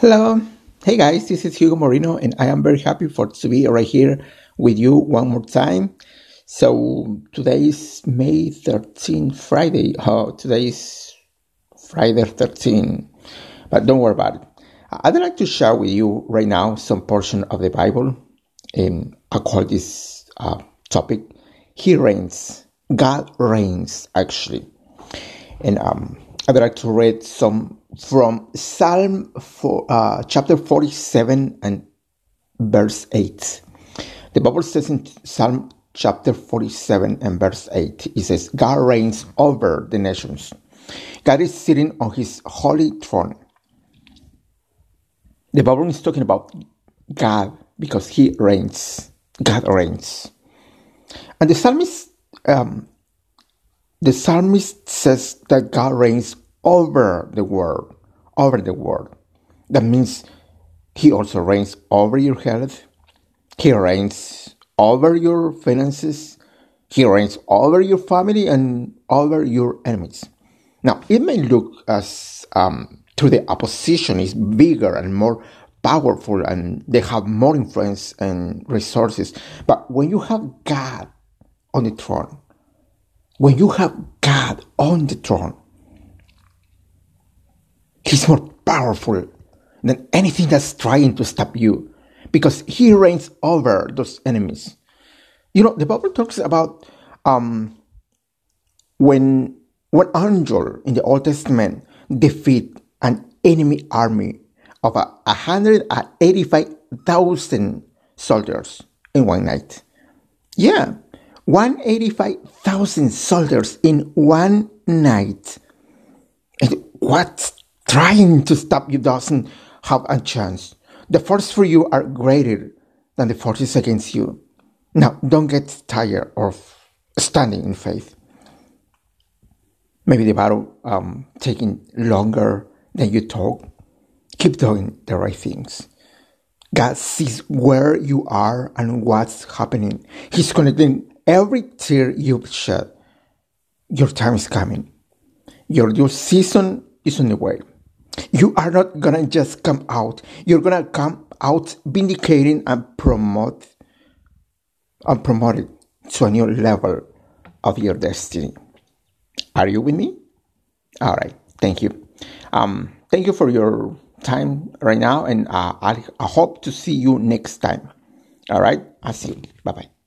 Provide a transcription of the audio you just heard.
Hello. Hey guys, this is Hugo Moreno and I am very happy for to be right here with you one more time. So today is May 13, Friday. Oh, today is Friday 13. But don't worry about it. I'd like to share with you right now some portion of the Bible and I call this uh, topic He reigns. God reigns actually. And um, I'd like to read some from Psalm for, uh, chapter 47 and verse 8. The Bible says in Psalm chapter 47 and verse 8, it says, God reigns over the nations. God is sitting on his holy throne. The Bible is talking about God because he reigns. God reigns. And the psalmist um, the psalmist says that God reigns over the world, over the world. That means He also reigns over your health, He reigns over your finances, He reigns over your family and over your enemies. Now, it may look as um, to the opposition is bigger and more powerful and they have more influence and resources. But when you have God on the throne, when you have God on the throne, He's more powerful than anything that's trying to stop you because He reigns over those enemies. You know, the Bible talks about um, when one angel in the Old Testament defeat an enemy army of a 185,000 soldiers in one night. Yeah, 185,000 soldiers in one night. And what's trying to stop you doesn't have a chance. The forces for you are greater than the forces against you. Now, don't get tired of standing in faith. Maybe the battle um, taking longer than you thought. Keep doing the right things. God sees where you are and what's happening. He's connecting every tear you've shed, your time is coming. Your, your season is on the way. You are not gonna just come out. You're gonna come out vindicating and promote and promoted to a new level of your destiny. Are you with me? All right. Thank you. Um, thank you for your time right now, and uh, I, I hope to see you next time. All right. I'll see you. Bye bye.